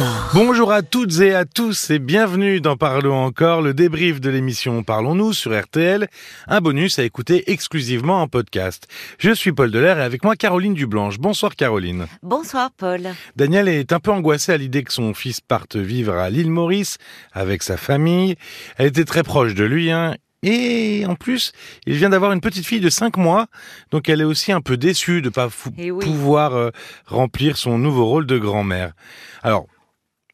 encore. Bonjour à toutes et à tous et bienvenue dans Parlons encore, le débrief de l'émission Parlons-nous sur RTL, un bonus à écouter exclusivement en podcast. Je suis Paul Delair et avec moi Caroline Dublanche. Bonsoir Caroline. Bonsoir Paul. Daniel est un peu angoissée à l'idée que son fils parte vivre à l'île Maurice avec sa famille. Elle était très proche de lui, hein, et en plus, il vient d'avoir une petite fille de 5 mois, donc elle est aussi un peu déçue de pas Eh oui. pouvoir euh, remplir son nouveau rôle de grand-mère. Alors,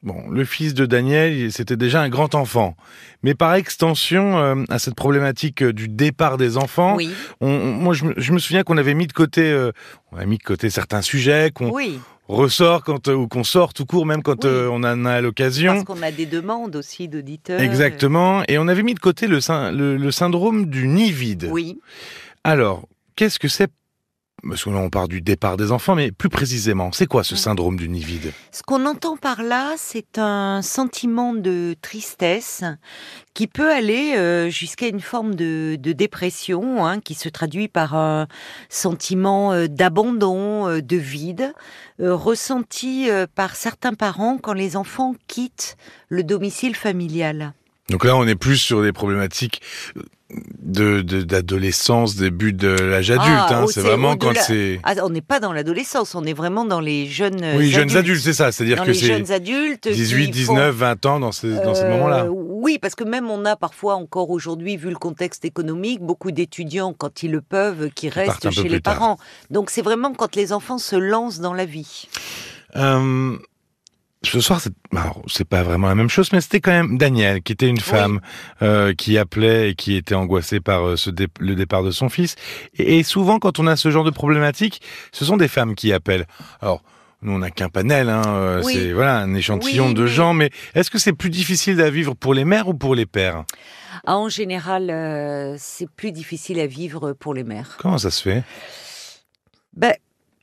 bon, le fils de Daniel, c'était déjà un grand enfant, mais par extension euh, à cette problématique euh, du départ des enfants, Oui, on- on- moi je me, je me souviens qu'on avait mis de côté, euh, on a mis de côté certains sujets qu'on oui, ressort quand ou qu'on sort tout court, même quand Oui. euh, on en a l'occasion. parce qu'on a des demandes aussi d'auditeurs. Exactement. Et on avait mis de côté le, le syndrome du nid vide. Oui, Alors, qu'est-ce que c'est Parce que là, on part du départ des enfants, mais plus précisément, c'est quoi ce syndrome du nid vide ce qu'on entend par là, c'est un sentiment de tristesse qui peut aller euh, jusqu'à une forme de, de dépression, hein, qui se traduit par un sentiment euh, d'abandon, euh, de vide, ressenti par certains parents quand les enfants quittent le domicile familial. Donc là, on est plus sur des problématiques de d'adolescence, début de l'âge adulte. Ah, hein. c'est vraiment quand c'est... Ah, on n'est pas dans l'adolescence, on est vraiment dans les jeunes Oui, jeunes adultes, c'est ça. C'est-à-dire que les c'est jeunes adultes. 18, qui font- 19, 20 ans dans ces, dans ces Euh, moments-là. Oui, parce que même on a parfois encore aujourd'hui, vu le contexte économique, beaucoup d'étudiants, quand ils le peuvent, qui restent chez les tard. parents. Donc c'est vraiment quand les enfants se lancent dans la vie. Euh, ce soir, c'est alors, c'est pas vraiment la même chose, mais c'était quand même Daniel, qui était une femme euh, qui appelait et qui était angoissée par euh, ce dé- le départ de son fils. Et, et souvent, quand on a ce genre de problématique, ce sont des femmes qui appellent. Alors. Nous, on n'a qu'un panel, hein, euh, Oui. c'est voilà un échantillon Oui, de gens. Mais est-ce que c'est plus difficile à vivre pour les mères ou pour les pères? Ah, en général, c'est plus difficile à vivre pour les mères. Comment ça se fait? Ben,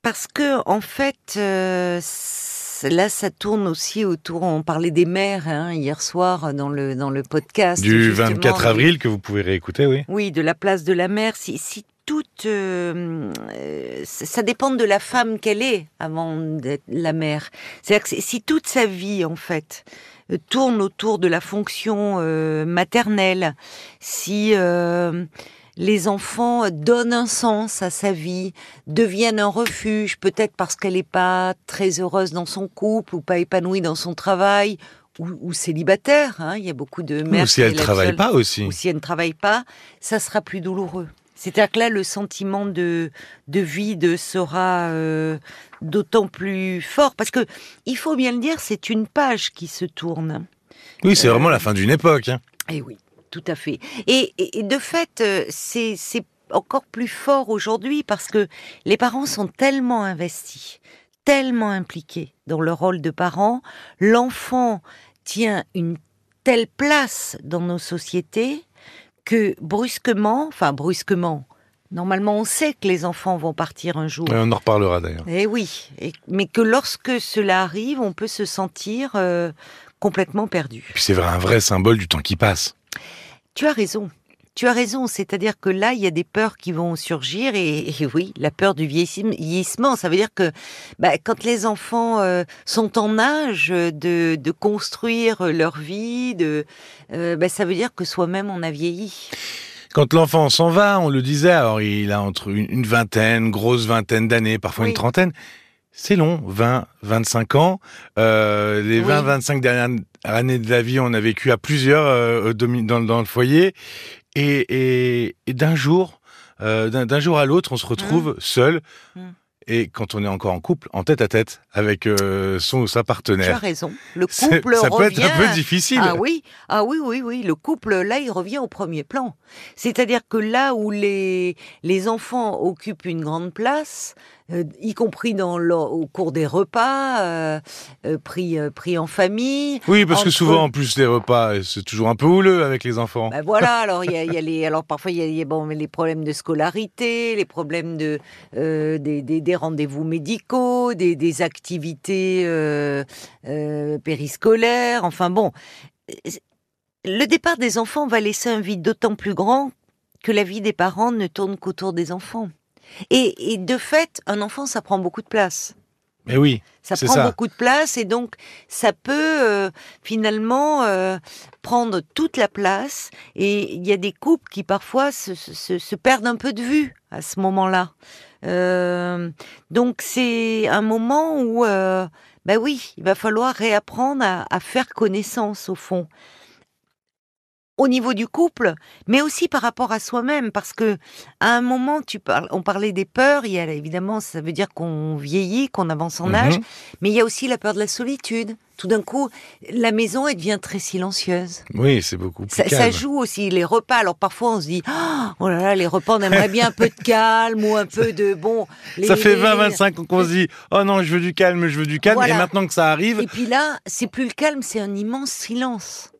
parce que en fait, euh, c- là, ça tourne aussi autour. On parlait des mères hein, hier soir dans le dans le podcast Du justement, 24 du- avril que vous pouvez réécouter, oui. Oui, de la place de la mère. Si, si toute, euh, euh, ça dépend de la femme qu'elle est avant d'être la mère. C'est-à-dire que si- toute sa vie, en fait, euh, tourne autour de la fonction euh, maternelle, si euh, les enfants donnent un sens à sa vie, deviennent un refuge, peut-être parce qu'elle n'est pas très heureuse dans son couple ou pas épanouie dans son travail. Ou, ou célibataire, hein. il y a beaucoup de mères Ou si qui elle élèvent travaille pas aussi. ou si elle ne travaille pas, ça sera plus douloureux. C'est-à-dire que là, le sentiment de, de vide sera euh, d'autant plus fort. Parce que, il faut bien le dire, c'est une page qui se tourne. Oui, c'est Euh, vraiment la fin d'une époque. hein. Eh oui, tout à fait. Et, et- et de fait, euh, c'est encore plus fort aujourd'hui parce que les parents sont tellement investis, tellement impliqués dans le rôle de parents. L'enfant tient une telle place dans nos sociétés que brusquement, enfin brusquement, normalement on sait que les enfants vont partir un jour. Euh, On en reparlera d'ailleurs. Eh oui, et- mais que lorsque cela arrive, on peut se sentir euh, complètement perdu. C'est vrai, un vrai symbole du temps qui passe. Tu as raison. Tu as raison, c'est-à-dire que là, il y a des peurs qui vont surgir et, et oui, la peur du vieillissement, ça veut dire que bah, quand les enfants euh, sont en âge de, de construire leur vie, de, euh, bah, ça veut dire que soi-même on a vieilli. Quand l'enfant s'en va, on le disait, alors il a entre une une vingtaine, grosse vingtaine d'années, parfois Oui. une trentaine. C'est long, 20, 25 ans. Euh, les Oui. 20, 25 dernières années de la vie, on a vécu à plusieurs euh, dans, dans le foyer. Et, et, et d'un jour, euh, d'un jour à l'autre, on se retrouve seul. Mm. Et quand on est encore en couple, en tête à tête avec son ou sa Tu as partenaire, raison. Le couple ça peut être un peu difficile. Ah oui, ah oui, oui, oui. Le couple, là, il revient au premier plan. C'est-à-dire que là où les, les enfants occupent une grande place, euh, y compris dans le- au cours des repas, euh, euh, pris, pris en famille. Oui, parce que souvent, en plus, les repas, c'est toujours un peu houleux avec les enfants. Ben voilà, alors il y a, y a les, alors parfois il y a, il y a, bon, mais les problèmes de scolarité, les problèmes de des, des, des rendez-vous médicaux, des, des activités périscolaires. Enfin bon, le départ des enfants va laisser un vide d'autant plus grand que la vie des parents ne tourne qu'autour des enfants. Et, et de fait, un enfant, ça prend beaucoup de place. Mais oui. Ça prend beaucoup de place et donc ça peut euh, finalement euh, prendre toute la place. Et il y a des couples qui parfois se, se, se perdent un peu de vue à ce moment-là. Euh, donc c'est un moment où, ben oui, il va falloir réapprendre à, à faire connaissance au fond au niveau du couple, mais aussi par rapport à soi-même, parce que à un moment, tu parles, on parlait des peurs. Il y a évidemment, ça veut dire qu'on vieillit, qu'on avance en âge, mhm. mais il y a aussi la peur de la solitude. Tout d'un coup, la maison elle devient très silencieuse. Oui, c'est beaucoup plus ça, calme. Ça joue aussi les repas. Alors parfois on se dit, oh là là, les repas, on aimerait bien un peu de calme ou un peu de bon. Les, ça fait 20-25 ans qu'on se dit, oh non, je veux du calme, je veux du calme. Et maintenant que ça arrive. Et puis là, c'est plus le calme, c'est un immense silence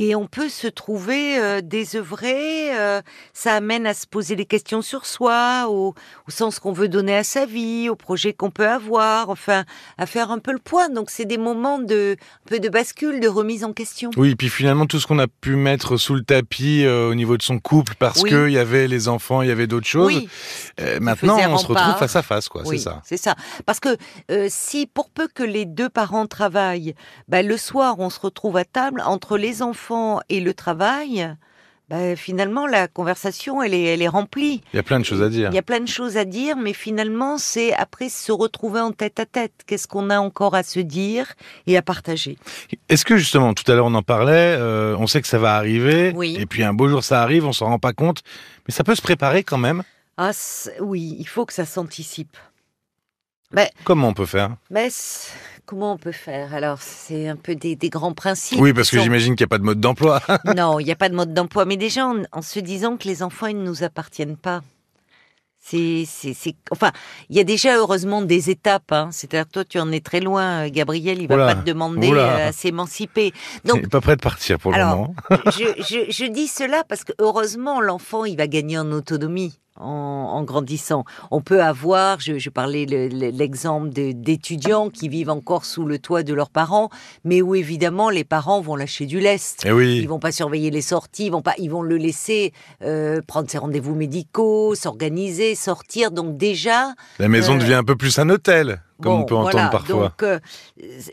et on peut se trouver euh, désœuvré. Euh, ça amène à se poser des questions sur soi, au, sens qu'on veut donner à sa vie, au projet qu'on peut avoir, enfin, à faire un peu le point. Donc, c'est des moments de un peu de bascule, de remise en question. Oui, et puis finalement, tout ce qu'on a pu mettre sous le tapis euh, au niveau de son couple, parce que qu'il y avait les enfants, il y avait d'autres choses. Oui. maintenant, on se retrouve face à face, quoi. c'est ça. C'est ça. Parce que si, pour peu que les deux parents travaillent, ben, le soir, on se retrouve à table entre les enfants et le travail, bah, finalement, la conversation, elle est, elle est remplie. Il y a plein de choses à dire. Il y a plein de choses à dire, mais finalement, c'est après se retrouver en tête à tête. Qu'est-ce qu'on a encore à se dire et à partager? Est-ce que justement, tout à l'heure on en parlait, euh, on sait que ça va arriver, oui. et puis un beau jour ça arrive, on s'en rend pas compte, mais ça peut se préparer quand même Ah oui, il faut que ça s'anticipe. Comment on peut faire? Comment on peut faire? Alors, c'est un peu des, grands principes. Oui, parce que j'imagine qu'il n'y a pas de mode d'emploi. non, il n'y a pas de mode d'emploi. Mais déjà, en, se disant que les enfants, ils ne nous appartiennent pas. C'est, c'est, enfin, il y a déjà heureusement des étapes. Hein. C'est-à-dire, toi, tu en es très loin, Gabriel. Il va pas te demander euh, à s'émanciper. Donc, il n'est pas prêt de partir pour le moment. je, je, je dis cela parce que heureusement, l'enfant, il va gagner en autonomie en, grandissant. On peut avoir, je, je parlais l'exemple d'étudiants qui vivent encore sous le toit de leurs parents, mais où évidemment les parents vont lâcher du lest. Eh oui. Ils vont pas surveiller les sorties, ils vont pas, ils vont le laisser euh, prendre ses rendez-vous médicaux, s'organiser, sortir. Donc déjà, la maison euh, devient un peu plus un hôtel comme on peut entendre parfois. Donc, euh,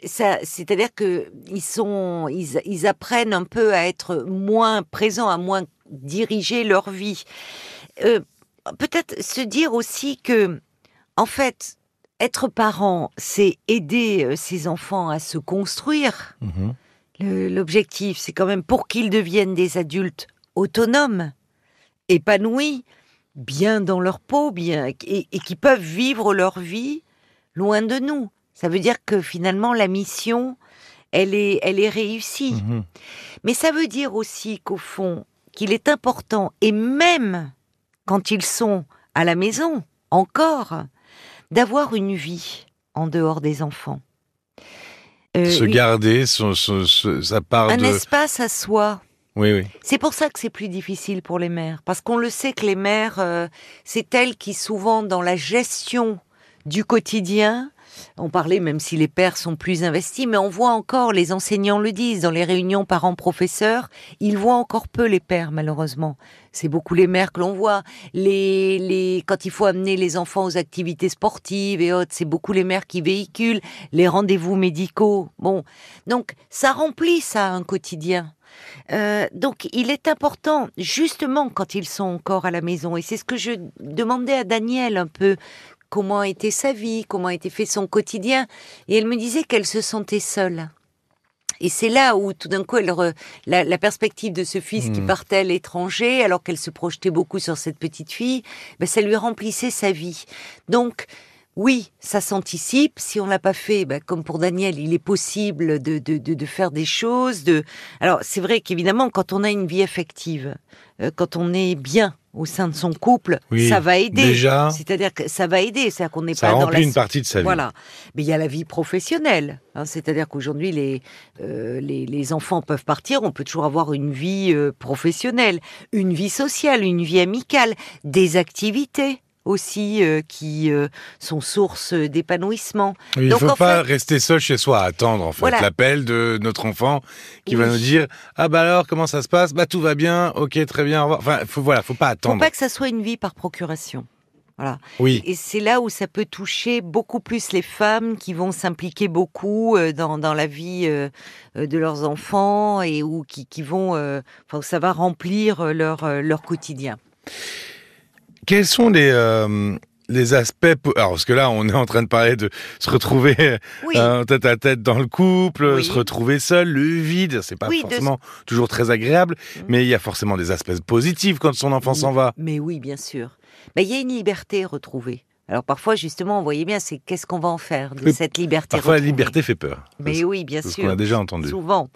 c'est-à-dire que ils sont, ils, ils, apprennent un peu à être moins présents, à moins diriger leur vie. Euh, peut-être se dire aussi que, en fait, être parent, c'est aider euh, ses enfants à se construire. Mhm. L'objectif, c'est quand même pour qu'ils deviennent des adultes autonomes, épanouis, bien dans leur peau, bien et, qui peuvent vivre leur vie loin de nous. Ça veut dire que finalement la mission, elle est, elle est réussie. Mhm. Mais ça veut dire aussi qu'au fond, qu'il est important et même quand ils sont à la maison, encore, d'avoir une vie en dehors des enfants. Euh, se garder son, sa part un de... espace à soi. Oui, oui. C'est pour ça que c'est plus difficile pour les mères, parce qu'on le sait que les mères, euh, c'est elles qui souvent dans la gestion du quotidien on parlait, même si les pères sont plus investis, mais on voit encore, les enseignants le disent, dans les réunions parents-professeurs, ils voient encore peu les pères, malheureusement. C'est beaucoup les mères que l'on voit. Les, les, quand il faut amener les enfants aux activités sportives et autres, c'est beaucoup les mères qui véhiculent les rendez-vous médicaux. Bon. Donc, ça remplit ça un quotidien. Euh, donc, il est important, justement, quand ils sont encore à la maison, et c'est ce que je demandais à Daniel un peu, comment était sa vie, comment était fait son quotidien, et elle me disait qu'elle se sentait seule. Et c'est là où tout d'un coup, elle la, perspective de ce fils qui hmm. partait à l'étranger, alors qu'elle se projetait beaucoup sur cette petite fille, ben, ça lui remplissait sa vie. Donc, oui, ça s'anticipe. Si on l'a pas fait, ben, comme pour Daniel, il est possible de, de, de, de faire des choses. De... Alors, c'est vrai qu'évidemment, quand on a une vie affective, euh, quand on est bien au sein de son couple, ça va aider. Déjà, c'est-à-dire que ça va aider, c'est-à-dire qu'on n'est pas dans la... une partie de sa vie. Voilà, mais il y a la vie professionnelle. Hein, c'est-à-dire qu'aujourd'hui, les, euh, les, les enfants peuvent partir, on peut toujours avoir une vie euh, professionnelle, une vie sociale, une vie amicale, des activités aussi euh, qui euh, sont source d'épanouissement. Il ne faut pas rester seul chez soi à attendre en fait l'appel de notre enfant qui va nous dire ah bah alors comment ça se passe? Bah tout va bien ok très bien enfin faut voilà faut pas attendre. Faut pas que ça soit une vie par procuration. Voilà. Oui. Et c'est là où ça peut toucher beaucoup plus les femmes qui vont s'impliquer beaucoup euh, dans, dans la vie de leurs enfants et où qui, qui vont, enfin, ça va remplir leur, leur quotidien. Quels sont les, euh, les aspects... Alors, parce que là, on est en train de parler de se retrouver Oui, euh, tête à tête dans le couple, Oui. se retrouver seul, le vide, c'est pas Oui, de- forcément toujours très agréable, Mhm. mais il y a forcément des aspects positifs quand son enfant Oui. s'en va. mais oui, bien sûr. Mais il y a une liberté retrouvée. Alors parfois, justement, vous voyez bien, c'est qu'est-ce qu'on va en faire de cette liberté Parfois, la retrouvée. liberté fait peur. Mais oui, bien c'est ce sûr. qu'on a déjà entendu. Souvent,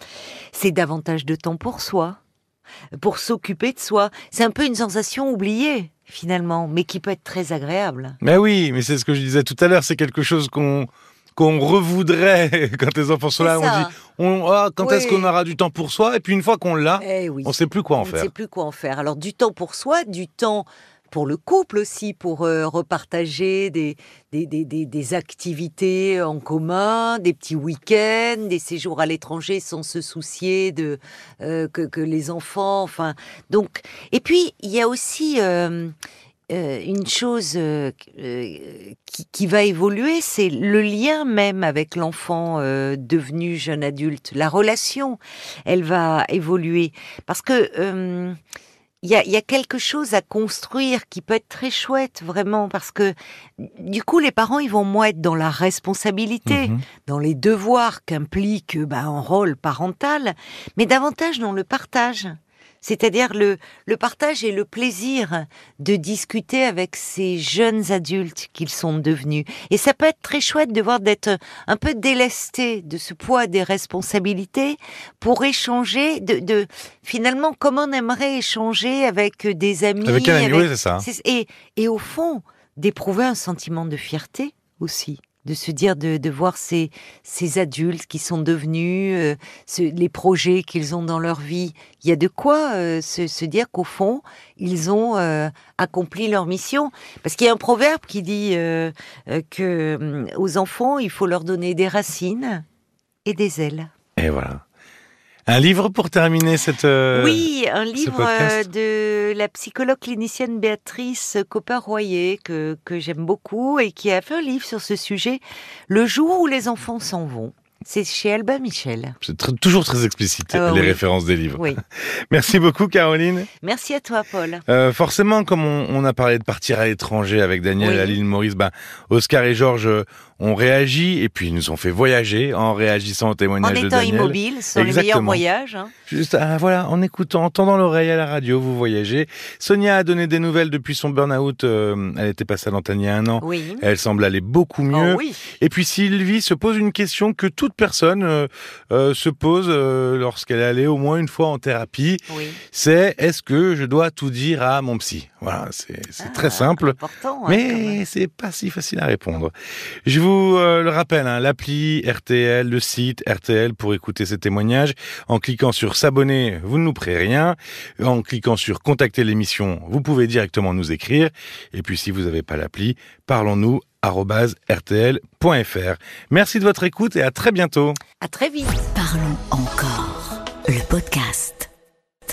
c'est davantage de temps pour soi, pour s'occuper de soi. C'est un peu une sensation oubliée, finalement, mais qui peut être très agréable. Mais oui, mais c'est ce que je disais tout à l'heure, c'est quelque chose qu'on qu'on revoudrait quand les enfants sont là. On dit, on, ah, quand est-ce qu'on aura du temps pour soi? Et puis une fois qu'on l'a, Eh oui. on ne sait plus quoi en on ne faire. sait plus quoi en faire. Alors du temps pour soi, du temps pour le couple aussi, pour euh, repartager des, des, des, des, activités en commun, des petits week-ends, des séjours à l'étranger sans se soucier de euh, que, les enfants. Enfin, donc. Et puis il y a aussi euh, une chose qui, qui va évoluer, c'est le lien même avec l'enfant devenu jeune adulte. La relation, elle va évoluer parce que il y, a, y a quelque chose à construire qui peut être très chouette vraiment parce que du coup les parents ils vont moins être dans la responsabilité, Mhm. dans les devoirs qu'implique bah, un rôle parental, mais davantage dans le partage. C'est-à-dire le, le partage et le plaisir de discuter avec ces jeunes adultes qu'ils sont devenus. Et ça peut être très chouette de voir d'être un peu délesté de ce poids des responsabilités pour échanger de, de finalement comment on aimerait échanger avec des amis. Avec un ami, c'est ça. Et, et au fond, d'éprouver un sentiment de fierté aussi, de se dire de, de voir ces, ces adultes qui sont devenus, euh, les projets qu'ils ont dans leur vie. Il y a de quoi euh, se, se dire qu'au fond, ils ont euh, accompli leur mission. Parce qu'il y a un proverbe qui dit que hum, aux enfants, il faut leur donner des racines et des ailes. Et voilà. Un livre pour terminer cette. euh, Oui, un livre euh, de la psychologue clinicienne Béatrice Copper-Royer que, que j'aime beaucoup et qui a fait un livre sur ce sujet, Le jour où les enfants s'en vont. C'est chez Albin Michel. C'est tr- toujours très explicite, Ah les oui. références des livres. Oui. Merci beaucoup, Caroline. Merci à toi, Paul. Euh, forcément, comme on, on a parlé de partir à l'étranger avec Daniel Oui. à l'île Maurice, ben, Oscar et Georges euh, ont réagi et puis ils nous ont fait voyager en réagissant au En témoignage de étant Daniel. immobile, ce sont les meilleurs Exactement. voyages. hein. Juste, ah, voilà, en écoutant, en tendant l'oreille à la radio, vous voyagez. Sonia a donné des nouvelles depuis son burn-out. euh, elle était passée à l'antenne il y a un an. Oui. Elle semble aller beaucoup mieux. Oh oui. Et puis Sylvie se pose une question que toute personne euh, euh, se pose euh, lorsqu'elle est allée au moins une fois en thérapie. Oui. C'est est-ce que je dois tout dire à mon psy? Voilà, c'est très Ah, simple. Hein. Mais c'est pas si facile à répondre. Je vous le rappelle, hein, l'appli RTL, le site RTL pour écouter ces témoignages. En cliquant sur s'abonner, vous ne nous prêtez rien. En cliquant sur contacter l'émission, vous pouvez directement nous écrire. Et puis si vous n'avez pas l'appli, parlons-nous rtl.fr. Merci de votre écoute et à très bientôt. À très vite. Parlons encore. Le podcast.